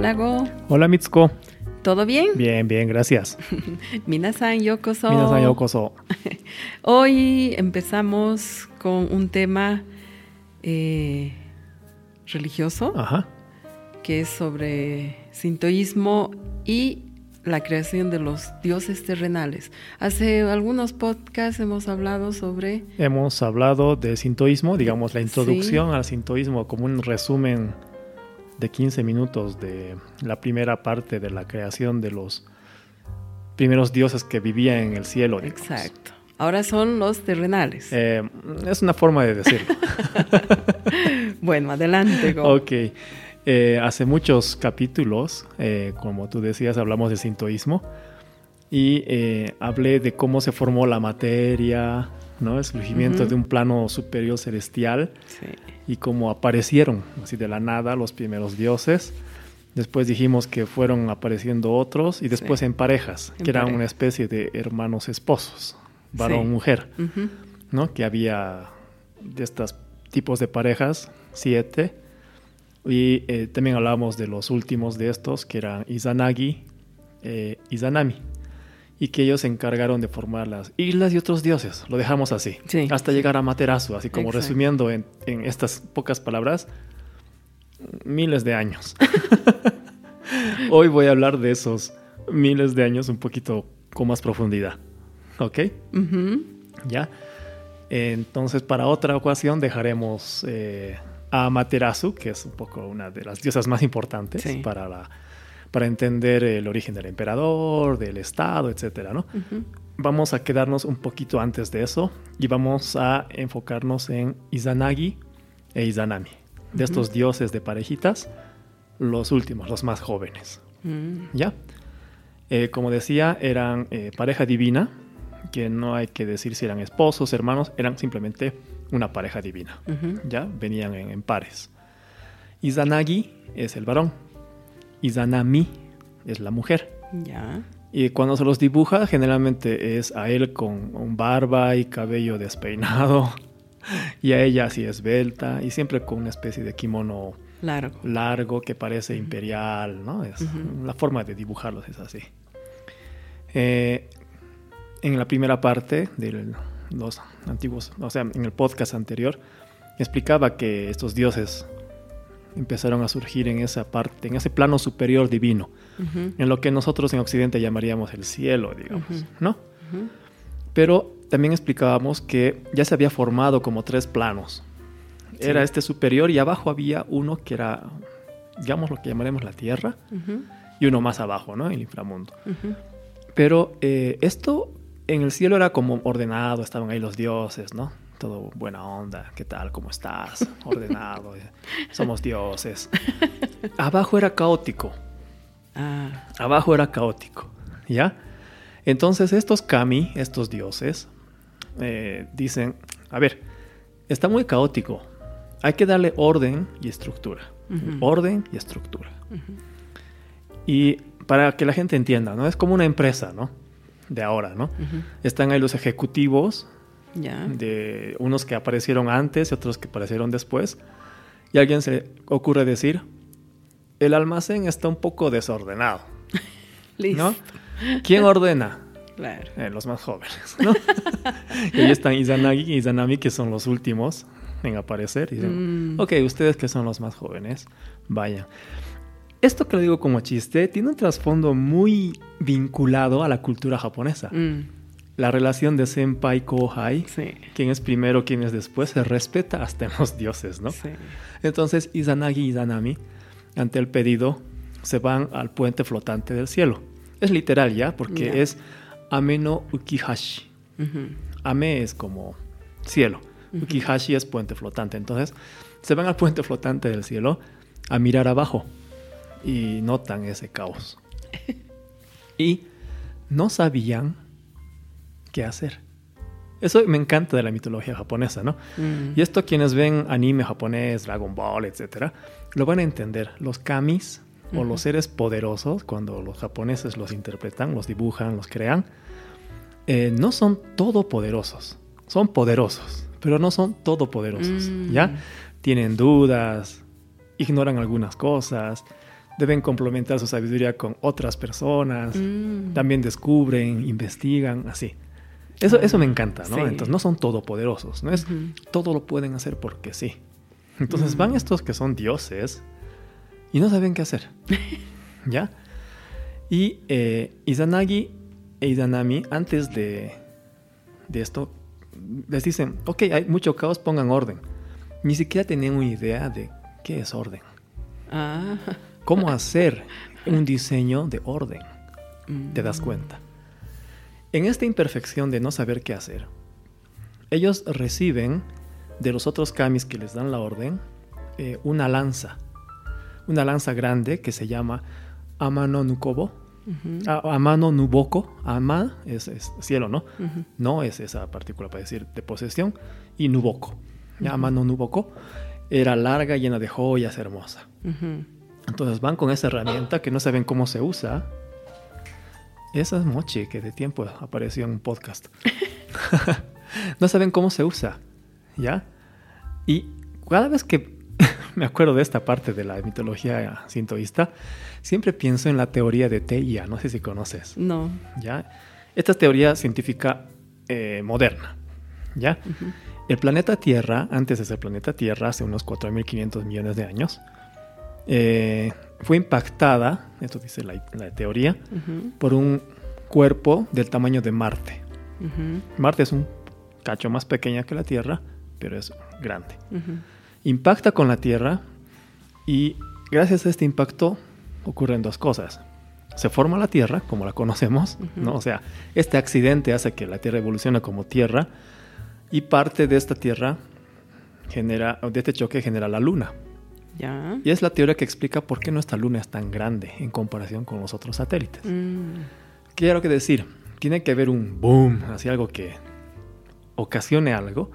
Hola Go. Hola Mitsuko. ¿Todo bien? Bien, bien, gracias. Minasan yokoso. Minasan yokoso. Hoy empezamos con un tema eh, religioso, Ajá. que es sobre sintoísmo y la creación de los dioses terrenales. Hace algunos podcasts hemos hablado sobre... Hemos hablado de sintoísmo, digamos la introducción Sí. al sintoísmo como un resumen de 15 minutos de la primera parte de la creación de los primeros dioses que vivían en el cielo. digamos. Exacto. Ahora son los terrenales. Eh, es una forma de decirlo. Bueno, adelante, Go. ok. Eh, hace muchos capítulos, eh, como tú decías, hablamos de sintoísmo y hablé de cómo se formó la materia, ¿no? El surgimiento de un plano superior celestial Sí. y cómo aparecieron así de la nada los primeros dioses. Después dijimos que fueron apareciendo otros y después Sí. en parejas, En que eran pareja. una especie de hermanos esposos, varón, Sí. mujer, Ujú. ¿no? Que había de estos tipos de parejas, siete. Y eh, también hablábamos de los últimos de estos, que eran Izanagi, eh, Izanami. Y que ellos se encargaron de formar las islas y otros dioses. Lo dejamos así. Sí. Hasta llegar a Materasu, así como Exacto. resumiendo en, en estas pocas palabras, miles de años. Hoy voy a hablar de esos miles de años un poquito con más profundidad. ¿Ok? ¿Ya? Entonces, para otra ocasión dejaremos eh, a Amaterasu, que es un poco una de las diosas más importantes Sí. para, la, para entender el origen del emperador, del estado, etcétera, ¿no? Vamos a quedarnos un poquito antes de eso y vamos a enfocarnos en Izanagi e Izanami, de estos dioses de parejitas, los últimos, los más jóvenes. Mm. ¿Ya? Eh, como decía, eran eh, pareja divina, que no hay que decir si eran esposos, hermanos, eran simplemente una pareja divina. ¿Ya? Venían en, en pares. Izanagi es el varón. Izanami es la mujer. Ya. Y cuando se los dibuja, generalmente es a él con un barba y cabello despeinado. Y a ella así esbelta y siempre con una especie de kimono Largo. largo que parece imperial, ¿no? Es. La forma de dibujarlos es así. Eh, en la primera parte de los antiguos, o sea, en el podcast anterior, explicaba que estos dioses empezaron a surgir en esa parte, en ese plano superior divino, en lo que nosotros en Occidente llamaríamos el cielo, digamos. ¿no? Pero también explicábamos que ya se había formado como tres planos. Era este superior y abajo había uno que era, digamos, lo que llamaremos la tierra y uno más abajo, ¿no? El inframundo. Pero eh, esto en el cielo era como ordenado, estaban ahí los dioses, ¿no? Todo buena onda, ¿qué tal? ¿Cómo estás? Ordenado, eh, somos dioses. Abajo era caótico. Ah. Abajo era caótico, ¿ya? Entonces estos kami, estos dioses, eh, dicen, a ver, está muy caótico, hay que darle orden y estructura. Orden y estructura. Ujú. Y para que la gente entienda, ¿no? Es como una empresa, ¿no? De ahora, ¿no? Están ahí los ejecutivos, Ya. de unos que aparecieron antes y otros que aparecieron después. Y a alguien se ocurre decir, el almacén está un poco desordenado, Listo. ¿no? ¿Quién ordena? Claro. Eh, los más jóvenes, ¿no? y ahí están Izanagi y Izanami, que son los últimos en aparecer. Y dicen, Mm. ok, ustedes que son los más jóvenes, vayan. Esto que lo digo como chiste tiene un trasfondo muy vinculado a la cultura japonesa. Mm. La relación de senpai kohai, Sí. quién es primero, quién es después, se respeta hasta en los dioses, ¿no? Sí. Entonces Izanagi y Izanami, ante el pedido, se van al puente flotante del cielo. Es literal ya, porque es Ameno Ukihashi. Ujú. Ame es como cielo. Ukihashi es puente flotante. Entonces, se van al puente flotante del cielo a mirar abajo y notan ese caos. y no sabían qué hacer. Eso me encanta de la mitología japonesa, ¿no? Mm. Y esto quienes ven anime japonés, Dragon Ball, etcétera, lo van a entender. Los kamis o Ujú. los seres poderosos, cuando los japoneses los interpretan, los dibujan, los crean, eh, no son todopoderosos. Son poderosos, pero no son todopoderosos. Mm. ¿Ya? Tienen dudas, ignoran algunas cosas, deben complementar su sabiduría con otras personas, Mm. también descubren, investigan, así. Eso, eso me encanta, ¿no? Sí. Entonces no son todopoderosos, no es todo lo pueden hacer porque sí. Entonces Mm. van estos que son dioses y no saben qué hacer. ¿Ya? Y eh, Izanagi e Izanami, antes de, de esto, les dicen, ok, hay mucho caos, pongan orden. Ni siquiera tenían una idea de qué es orden. Ah. ¿Cómo hacer un diseño de orden? Te das Mm. cuenta. En esta imperfección de no saber qué hacer, ellos reciben de los otros kamis que les dan la orden eh, una lanza. Una lanza grande que se llama Amano Nukobo. Ujú. A- Amano Nuboko. Ama es, es cielo, ¿no? No es esa partícula para decir de posesión. Y Nuboko. Amano Nuboko era larga, llena de joyas, hermosa. Entonces van con esa herramienta que no saben cómo se usa. Esa es Mochi, que de tiempo apareció en un podcast. no saben cómo se usa, ¿ya? Y cada vez que me acuerdo de esta parte de la mitología sintoísta, siempre pienso en la teoría de Teia, no sé si conoces, No. ¿ya? Esta es teoría científica eh, moderna, ¿ya? El planeta Tierra, antes de ser planeta Tierra, hace unos 4.500 millones de años, eh, fue impactada, esto dice la, la teoría, por un cuerpo del tamaño de Marte. Marte es un cacho más pequeña que la Tierra, pero es grande. Impacta con la Tierra y gracias a este impacto ocurren dos cosas. Se forma la Tierra, como la conocemos. ¿no? O sea, este accidente hace que la Tierra evolucione como Tierra y parte de esta Tierra genera, o de este choque genera la Luna. Ya. Y es la teoría que explica por qué nuestra Luna es tan grande en comparación con los otros satélites. Mm. ¿Qué quiero que decir? Tiene que haber un boom, así algo que ocasione algo,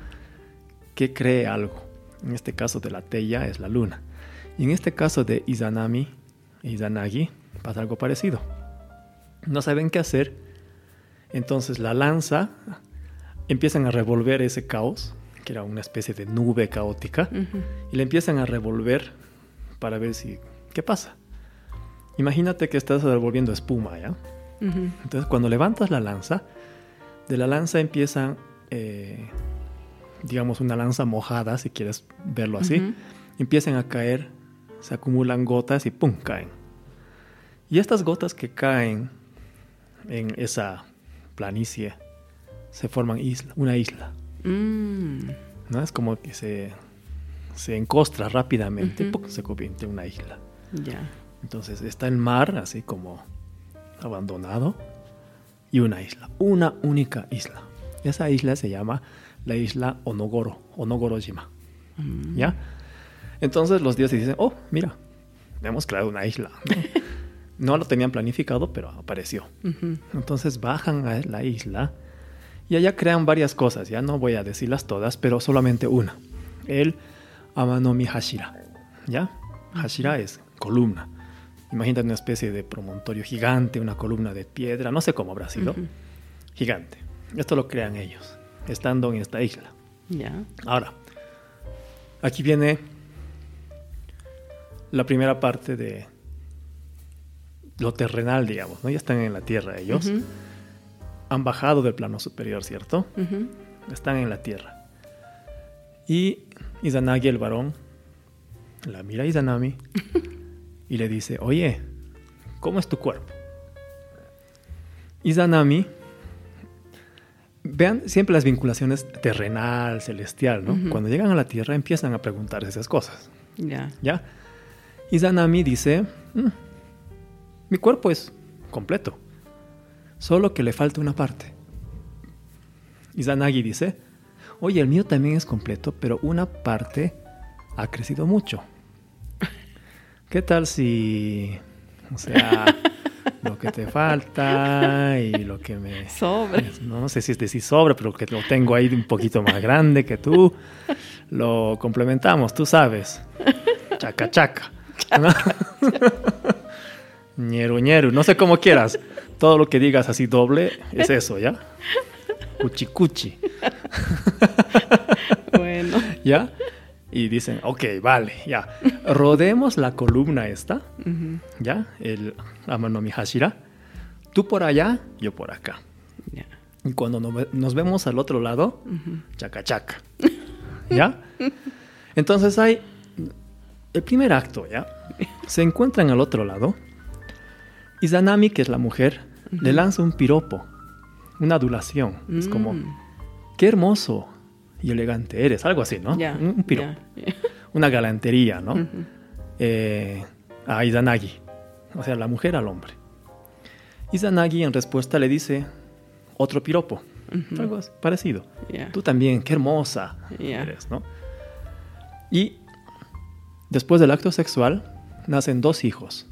que cree algo. En este caso de la Teia es la luna. Y en este caso de Izanami e Izanagi pasa algo parecido. No saben qué hacer, entonces la lanza empiezan a revolver ese caos, que era una especie de nube caótica, y le empiezan a revolver para ver si qué pasa. Imagínate que estás revolviendo espuma, ¿ya? Entonces, cuando levantas la lanza, de la lanza empiezan, eh, digamos, una lanza mojada, si quieres verlo así, empiezan a caer, se acumulan gotas y ¡pum! caen. Y estas gotas que caen en esa planicie se forman isla, una isla. Mm. ¿no? Es como que se, se encostra rápidamente, Ujú. ¡pum! se convierte en una isla. Ya. Entonces está el mar así como abandonado y una isla, una única isla. Esa isla se llama la isla Onogoro, Onogorojima. Mm. ¿Ya? Entonces los dioses dicen, oh, mira, hemos creado una isla. No, No lo tenían planificado, pero apareció. Entonces bajan a la isla y allá crean varias cosas. Ya no voy a decirlas todas, pero solamente una. El Amanomi Hashira. ¿Ya? Hashira es columna. Imagínate una especie de promontorio gigante, una columna de piedra, no sé cómo habrá sido. Gigante. Esto lo crean ellos, estando en esta isla. Ya. Ahora, aquí viene la primera parte de lo terrenal, digamos, ¿no? Ya están en la tierra ellos. Ujú. Han bajado del plano superior, ¿cierto? Están en la tierra. Y Izanagi, el varón, la mira a Izanami y le dice, oye, ¿cómo es tu cuerpo? Izanami, vean siempre las vinculaciones terrenal, celestial, ¿no? Cuando llegan a la tierra empiezan a preguntarse esas cosas, Ya. ¿ya? Izanami dice, "Mm, mi cuerpo es completo, solo que le falta una parte. Izanagi dice, oye, el mío también es completo, pero una parte ha crecido mucho. ¿Qué tal si, o sea, lo que te falta y lo que me... Sobre. No sé si es decir sobre, pero que lo tengo ahí un poquito más grande que tú, lo complementamos, tú sabes. Chaca, chaca. ¿no? ñeru, ñeru, no sé cómo quieras. Todo lo que digas así doble es eso, ¿ya? Cuchi, cuchi. Bueno. ¿Ya? y dicen, ok, vale, ya, rodemos la columna esta, ya, el Amanomi Hashira, tú por allá, yo por acá. Y cuando nos vemos al otro lado, chaca chaca. ¿Ya? Entonces hay el primer acto, ¿ya? Se encuentran al otro lado. Y Zanami, que es la mujer, le lanza un piropo, una adulación. Es como, mm. qué hermoso y elegante eres, algo así, ¿no? un, piropo. Una galantería, ¿no? Eh, a Izanagi, o sea, la mujer al hombre. Izanagi en respuesta le dice, otro piropo. Algo parecido. Tú también, qué hermosa eres, ¿no? Y después del acto sexual nacen dos hijos.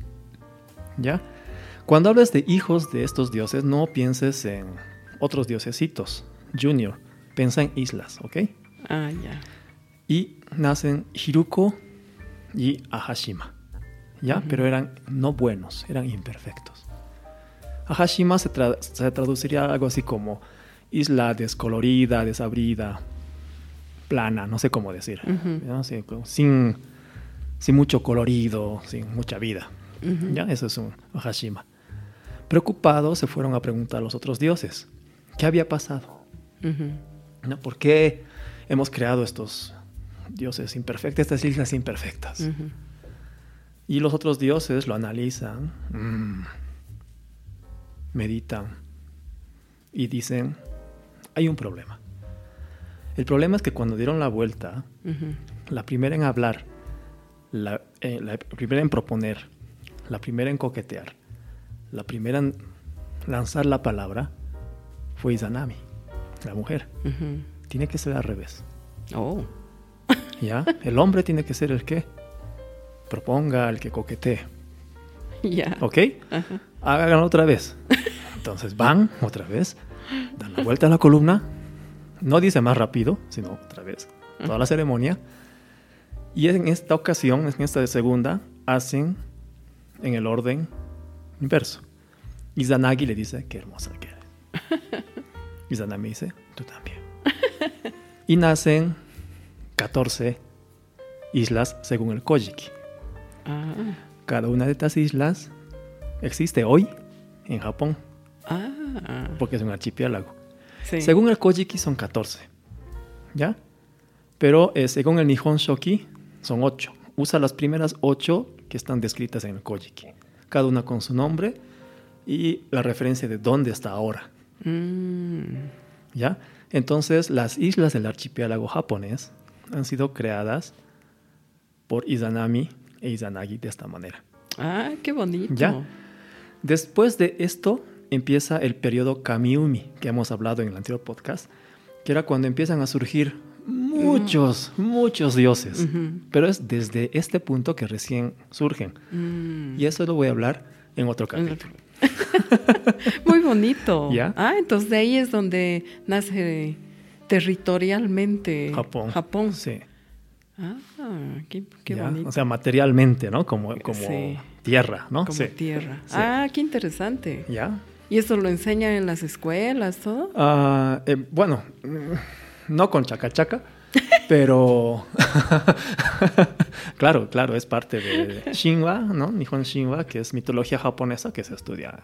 ¿Ya? Cuando hablas de hijos de estos dioses, no pienses en otros diosesitos. Junior, piensa en islas, ¿ok? Ah, ya. Y nacen Hiruko y Ahashima. ¿Ya? Pero eran no buenos, eran imperfectos. Ahashima se, traduciría algo así como isla descolorida, desabrida, plana, no sé cómo decir, sin, sin, mucho colorido, sin mucha vida. ¿Ya? Eso es un Ahashima. Preocupados se fueron a preguntar a los otros dioses, ¿qué había pasado? ¿No? ¿Por qué hemos creado estos dioses imperfectos, estas islas imperfectas? Y los otros dioses lo analizan. Mm, meditan y dicen, hay un problema. El problema es que cuando dieron la vuelta, la primera en hablar, eh, la, primera en proponer, la primera en coquetear, la primera en lanzar la palabra, fue Izanami, la mujer. Tiene que ser al revés. Oh. ¿Ya? El hombre tiene que ser el que proponga, el que coquetee. Ya. ¿Ok? Háganlo otra vez. Entonces van otra vez, dan la vuelta a la columna, no dice más rápido, sino otra vez, toda la ceremonia. Y en esta ocasión, en esta de segunda, hacen en el orden inverso. Y Zanagi le dice, qué hermosa que eres. Y Zanami dice, tú también. Y nacen 14 islas según el Kojiki. Ah. Cada una de estas islas existe hoy en Japón. Ah. Porque es un archipiélago. Según el Kojiki son 14. ¿Ya? Pero eh, según el Nihon Shoki son 8. Usa las primeras 8 que están descritas en el Kojiki. Cada una con su nombre y la referencia de dónde está ahora. Mm. ¿Ya? Entonces, las islas del archipiélago japonés han sido creadas por Izanami e Izanagi de esta manera. Ah, qué bonito. ¿Ya? Después de esto empieza el periodo Kamiumi, que hemos hablado en el anterior podcast, que era cuando empiezan a surgir muchos, muchos dioses. Pero es desde este punto que recién surgen. Mm. Y eso lo voy a hablar en otro capítulo. Muy bonito. ¿Ya? Ah, entonces de ahí es donde nace territorialmente Japón. Japón. Sí. Ah, qué, bonito. O sea, materialmente, ¿no? Como, como tierra, ¿no? Como tierra. Ah, qué interesante. ¿Ya? ¿Y eso lo enseñan en las escuelas, todo? Ah, eh, bueno, no con chaca chaca, pero claro, claro, es parte de Shinwa, ¿no? Nihon Shinwa, que es mitología japonesa que se estudia.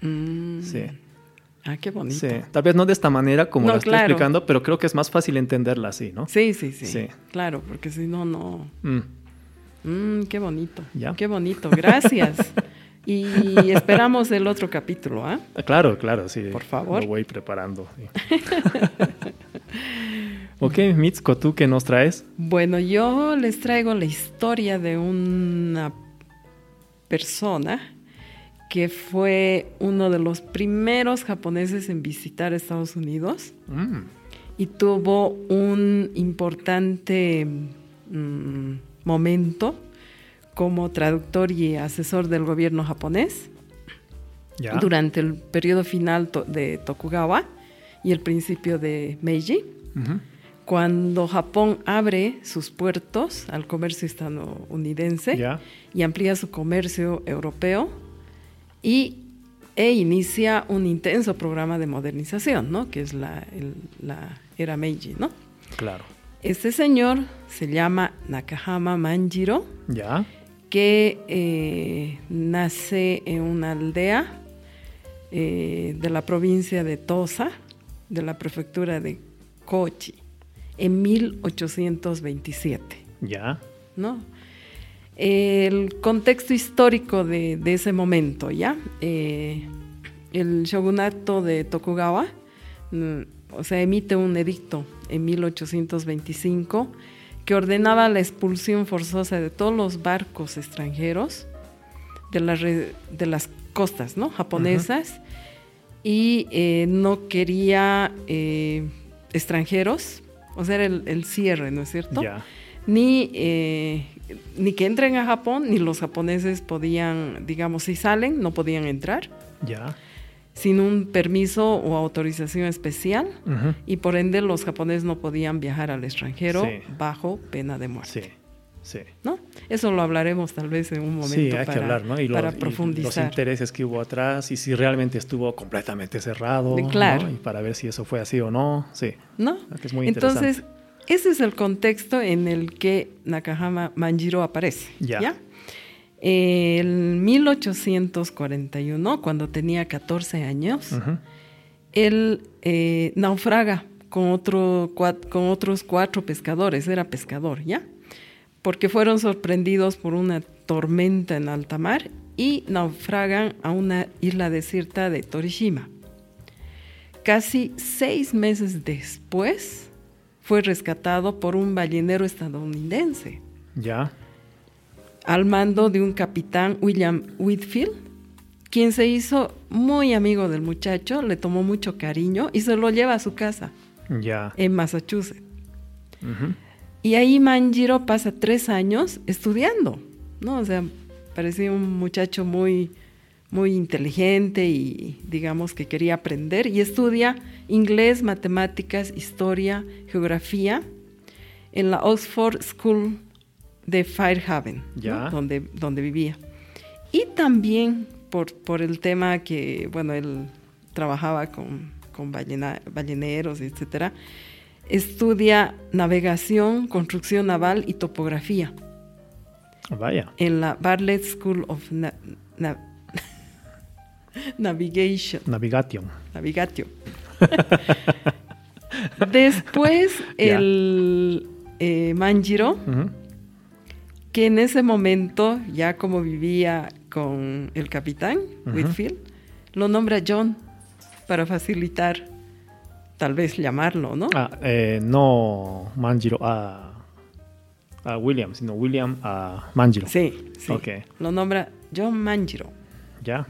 Mm. Sí. Ah, qué bonito. Sí, tal vez no de esta manera como lo estoy explicando, pero creo que es más fácil entenderla así, ¿no? Sí, sí, sí. Claro, porque si no, no. Mm. Mm, qué bonito. ¿Ya? Qué bonito. Gracias. y esperamos el otro capítulo, ¿ah? Claro, claro, sí. Por favor. Lo voy preparando. Ok, Mitsuko, ¿tú qué nos traes? Bueno, yo les traigo la historia de una persona que fue uno de los primeros japoneses en visitar Estados Unidos mm. y tuvo un importante mm, momento como traductor y asesor del gobierno japonés durante el periodo final de Tokugawa y el principio de Meiji, cuando Japón abre sus puertos al comercio estadounidense y amplía su comercio europeo y e inicia un intenso programa de modernización, ¿no? Que es la, la era Meiji, ¿no? Claro. Este señor se llama Nakahama Manjiro. Ya. Que eh, nace en una aldea eh, de la provincia de Tosa, de la prefectura de Kochi, en 1827. Ya. ¿No? El contexto histórico de, ese momento, ¿ya? Eh, el shogunato de Tokugawa, mm, o sea, emite un edicto en 1825 que ordenaba la expulsión forzosa de todos los barcos extranjeros de, de las costas ¿no? japonesas y eh, no quería eh, extranjeros, o sea, era el, cierre, ¿no es cierto? Ni, eh, ni que entren a Japón, ni los japoneses podían, digamos, si salen, no podían entrar. Ya sin un permiso o autorización especial y por ende los japoneses no podían viajar al extranjero bajo pena de muerte. Sí. Sí. ¿No? Eso lo hablaremos tal vez en un momento sí, hay para, que hablar, ¿no? y los, profundizar. los intereses que hubo atrás y si realmente estuvo completamente cerrado. Claro. Y para ver si eso fue así o no. Sí. ¿No? es muy Entonces, ese es el contexto en el que Nakahama Manjiro aparece. ¿ya? En 1841, cuando tenía 14 años, él eh, naufraga con, otro, con otros cuatro pescadores, era pescador, ¿ya? Porque fueron sorprendidos por una tormenta en alta mar y naufragan a una isla desierta de Torishima. Casi seis meses después, fue rescatado por un ballenero estadounidense. ¿Ya? al mando de un capitán William Whitfield, quien se hizo muy amigo del muchacho, le tomó mucho cariño y se lo lleva a su casa ya. en Massachusetts. Y ahí Manjiro pasa tres años estudiando, ¿no? O sea, parecía un muchacho muy, muy inteligente y digamos que quería aprender y estudia inglés, matemáticas, historia, geografía en la Oxford School de Firehaven, donde, donde vivía. Y también por, por el tema que, bueno, él trabajaba con, con balleneros, etcétera, estudia navegación, construcción naval y topografía. Vaya. En la Bartlett School of Navigation. Navigation. Navigation. Después, el eh, Manjiro que en ese momento, ya como vivía con el capitán Whitfield, lo nombra John para facilitar, tal vez llamarlo, ¿no? Ah, eh, no Manjiro a, a, William, sino William a Manjiro. Sí, sí. Lo nombra John Manjiro. Ya.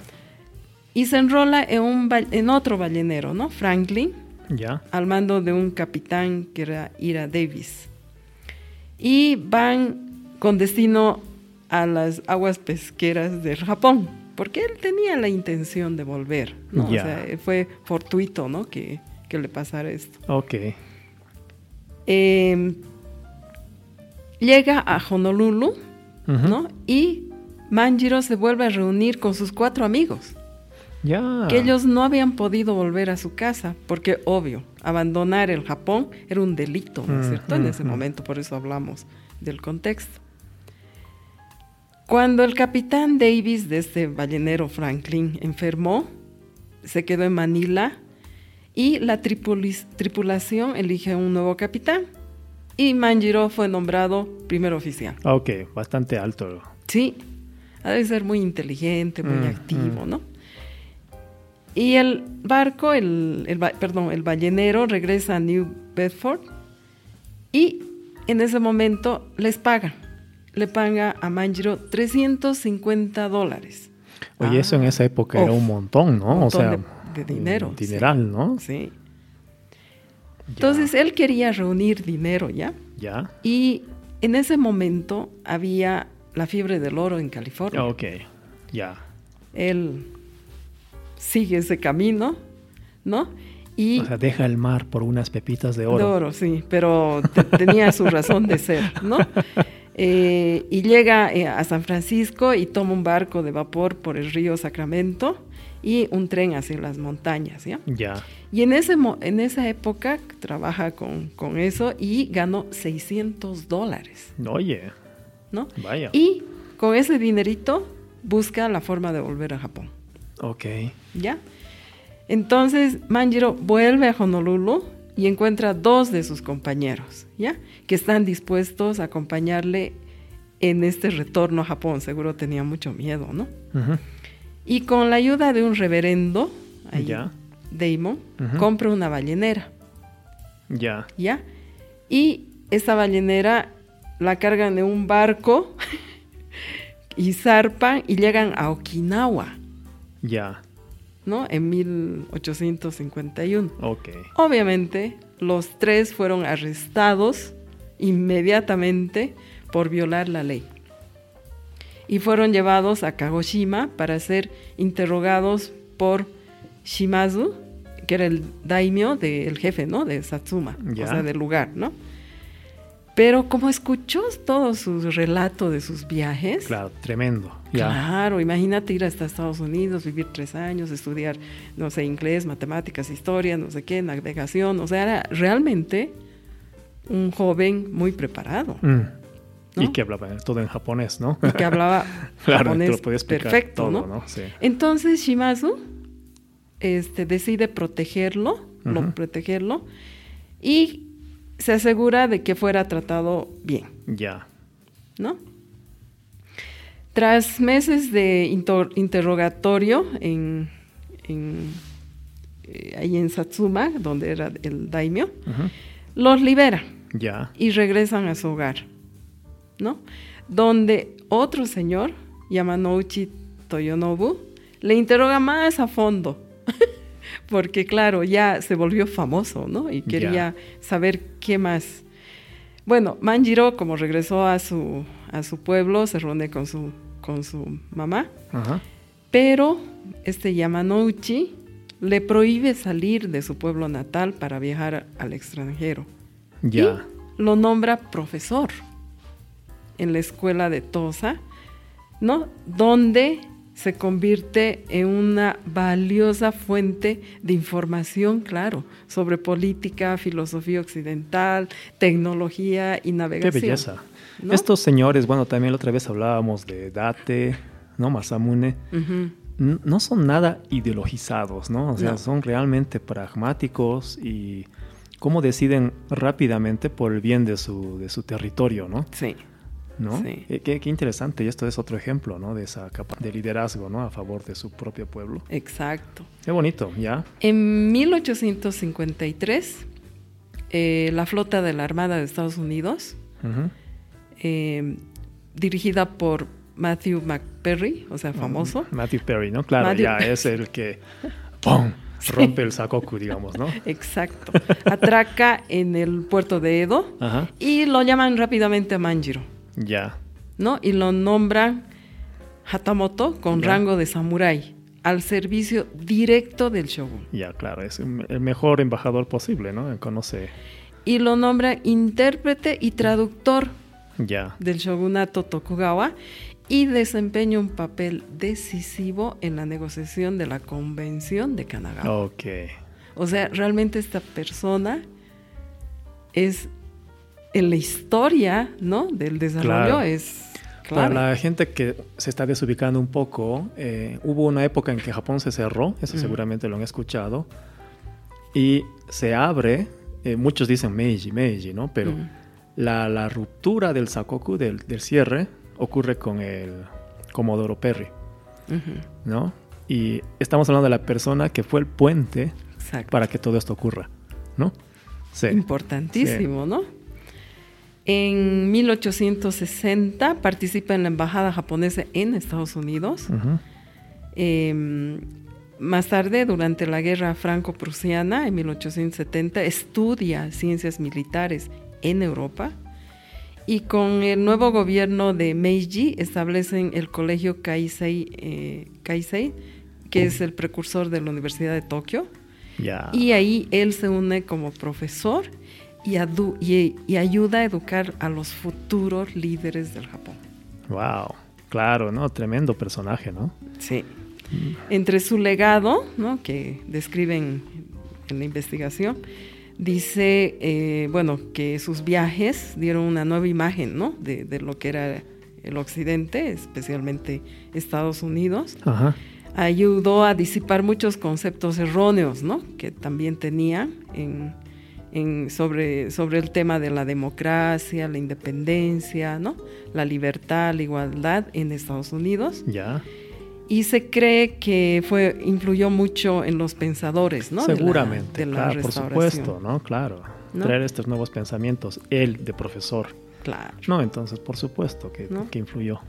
Y se enrola en, un, en otro ballenero, ¿no? Franklin. Ya. Al mando de un capitán que era Ira Davis. Y van con destino a las aguas pesqueras del Japón, porque él tenía la intención de volver, ¿no? O sea, fue fortuito, ¿no? Que, le pasara esto. Ok. Em, llega a Honolulu, ¿no? Y Manjiro se vuelve a reunir con sus cuatro amigos. Ya. Que ellos no habían podido volver a su casa, porque obvio, abandonar el Japón era un delito, ¿no es cierto? En ese momento, por eso hablamos del contexto. Cuando el capitán Davis de este ballenero Franklin enfermó, se quedó en Manila y la tripulación elige un nuevo capitán. Y Manjiro fue nombrado primer oficial. Ah, ok, bastante alto. Sí, ha de ser muy inteligente, muy mm, activo, mm. ¿no? Y el barco, el, perdón, el ballenero regresa a New Bedford y en ese momento les paga le paga a Manjiro 350 dólares. Oye, eso en esa época era un montón, ¿no? o sea, de, dinero. Dineral, ¿no? Sí. Entonces él quería reunir dinero, ¿ya? Ya. Y en ese momento había la fiebre del oro en California. Ok, ya. Él sigue ese camino, ¿no? Y, o sea, deja el mar por unas pepitas de oro. De oro, sí, pero tenía su razón de ser, ¿no? Eh, y llega eh, a San Francisco y toma un barco de vapor por el río Sacramento y un tren hacia las montañas, ¿ya? Ya. Y en, ese, en esa época trabaja con, con eso y ganó 600 dólares. Oye. ¿No? Vaya. Y con ese dinerito busca la forma de volver a Japón. Ok. ¿Ya? Entonces Manjiro vuelve a Honolulu y encuentra dos de sus compañeros, ¿ya? Que están dispuestos a acompañarle en este retorno a Japón. Seguro tenía mucho miedo, ¿no? Y con la ayuda de un reverendo, allá, Damon, compra una ballenera. Ya. ¿Ya? Y esta ballenera la cargan en un barco y zarpan y llegan a Okinawa. Ya. ¿No? En 1851. Ok. Obviamente, los tres fueron arrestados inmediatamente por violar la ley. Y fueron llevados a Kagoshima para ser interrogados por Shimazu, que era el daimyo del jefe, ¿no? De Satsuma, o sea, del lugar, ¿no? Pero como escuchó todo su relato de sus viajes. Claro, tremendo. Claro, imagínate ir hasta Estados Unidos, vivir tres años, estudiar, no sé, inglés, matemáticas, historia, no sé qué, navegación. O sea, era realmente un joven muy preparado. Mm. Y que hablaba todo en japonés, ¿no? Y que hablaba japonés perfecto, ¿no? Entonces Shimazu este, decide protegerlo, lo, protegerlo, y se asegura de que fuera tratado bien. Ya. ¿No? Tras meses de interrogatorio en, eh, ahí en Satsuma, donde era el daimyo, los libera. Ya. Y regresan a su hogar. ¿No? Donde otro señor, Yamanouchi Toyonobu, le interroga más a fondo porque claro, ya se volvió famoso, ¿no? Y quería saber qué más. Bueno, Manjiro, como regresó a su, a su pueblo, se reúne con su, con su mamá, pero este Yamanouchi le prohíbe salir de su pueblo natal para viajar al extranjero. Ya. Y lo nombra profesor en la escuela de Tosa, ¿no? Donde se convierte en una valiosa fuente de información, claro, sobre política, filosofía occidental, tecnología y navegación. Qué belleza. Estos señores, bueno, también la otra vez hablábamos de Date, ¿no? Masamune. No son nada ideologizados, ¿no? O sea, son realmente pragmáticos y cómo deciden rápidamente por el bien de su, de su territorio, ¿no? Sí. ¿No? Qué, interesante. Y esto es otro ejemplo, ¿no? De esa capa de liderazgo, ¿no? A favor de su propio pueblo. Exacto. Qué bonito, ¿ya? En 1853, eh, la flota de la Armada de Estados Unidos, eh, dirigida por Matthew McPerry, o sea, famoso. Matthew Perry, ¿no? Claro, ya es el que ¡pum! rompe el Sakoku, digamos, ¿no? Exacto. Atraca en el puerto de Edo y lo llaman rápidamente a Manjiro. Ya. ¿No? Y lo nombran Hatamoto con rango de samurái al servicio directo del shogun. Ya, claro, es el mejor embajador posible, ¿no? Conoce. Y lo nombra intérprete y traductor ya. del shogunato Tokugawa y desempeña un papel decisivo en la negociación de la convención de Kanagawa. Ok. O sea, realmente esta persona es en la historia ¿no? del desarrollo es... Para la gente que se está desubicando un poco, eh, hubo una época en que Japón se cerró, eso seguramente lo han escuchado, y se abre, eh, muchos dicen Meiji, Meiji, ¿no? Pero la, ruptura del Sakoku, del, cierre, ocurre con el Comodoro Perry, ¿no? Y estamos hablando de la persona que fue el puente para que todo esto ocurra, ¿no? Sí. Importantísimo, ¿no? En 1860 participa en la embajada japonesa en Estados Unidos. Em, más tarde, durante la guerra franco-prusiana, en 1870, estudia ciencias militares en Europa. Y con el nuevo gobierno de Meiji establecen el colegio Kaisei, eh, que es el precursor de la Universidad de Tokio. Y ahí él se une como profesor y, ayuda a educar a los futuros líderes del Japón. Wow, claro, ¿no? Tremendo personaje, ¿no? Sí. Entre su legado, ¿no? Que describen en la investigación, dice, eh, bueno, que sus viajes dieron una nueva imagen, ¿no? De, de lo que era el occidente, especialmente Estados Unidos. Ayudó a disipar muchos conceptos erróneos, ¿no? Que también tenía en, en, sobre, sobre el tema de la democracia, la independencia, ¿no? La libertad, la igualdad en Estados Unidos. Ya y se cree que fue influyó mucho en los pensadores, ¿no? Seguramente, claro, por supuesto, ¿no? Claro. Traer estos nuevos pensamientos, él de profesor. Claro. No, entonces, por supuesto que, que influyó.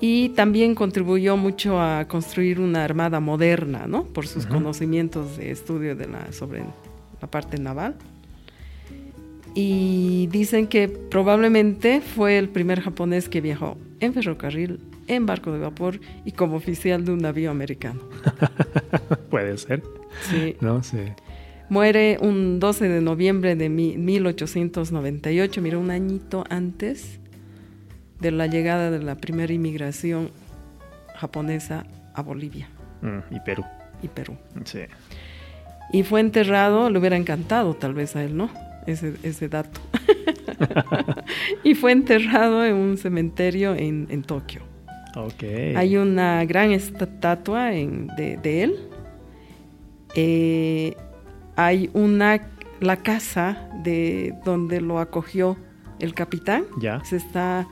Y también contribuyó mucho a construir una armada moderna, ¿no? Por sus conocimientos de estudio de la, sobre la parte naval. Y dicen que probablemente fue el primer japonés que viajó en ferrocarril en barco de vapor y como oficial de un navío americano. Puede ser. Sí. No sé. Muere un 12 de noviembre de 1898, mira, un añito antes de la llegada de la primera inmigración japonesa a Bolivia. Mm, y Perú. Y Perú. Sí. Y fue enterrado, le hubiera encantado tal vez a él, ¿no? Ese, ese dato. y fue enterrado en un cementerio en, en Tokio. Hay una gran estatua de, él. Eh, hay una la casa de donde lo acogió el capitán. Ya. Se está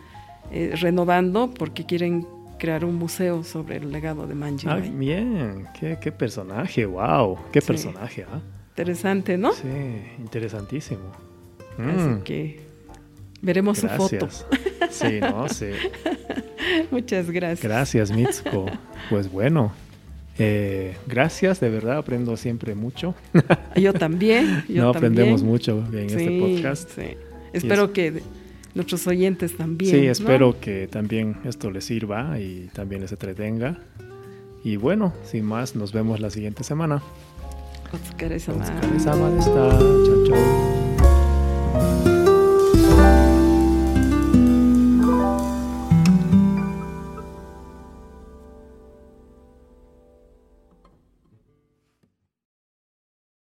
eh, renovando porque quieren crear un museo sobre el legado de Manji. Ah, bien, qué, personaje, wow, qué personaje. Interesante, ¿no? Sí, interesantísimo. Así mm. que veremos su foto. Sí, no, sí. Muchas gracias. Gracias, Mitsuko. Pues bueno, eh, gracias, de verdad, aprendo siempre mucho. Yo también. Yo no, aprendemos mucho en este podcast. Sí. Espero que nuestros oyentes también. Sí, espero que también esto les sirva y también les entretenga. Y bueno, sin más, nos vemos la siguiente semana. お疲れ様でした。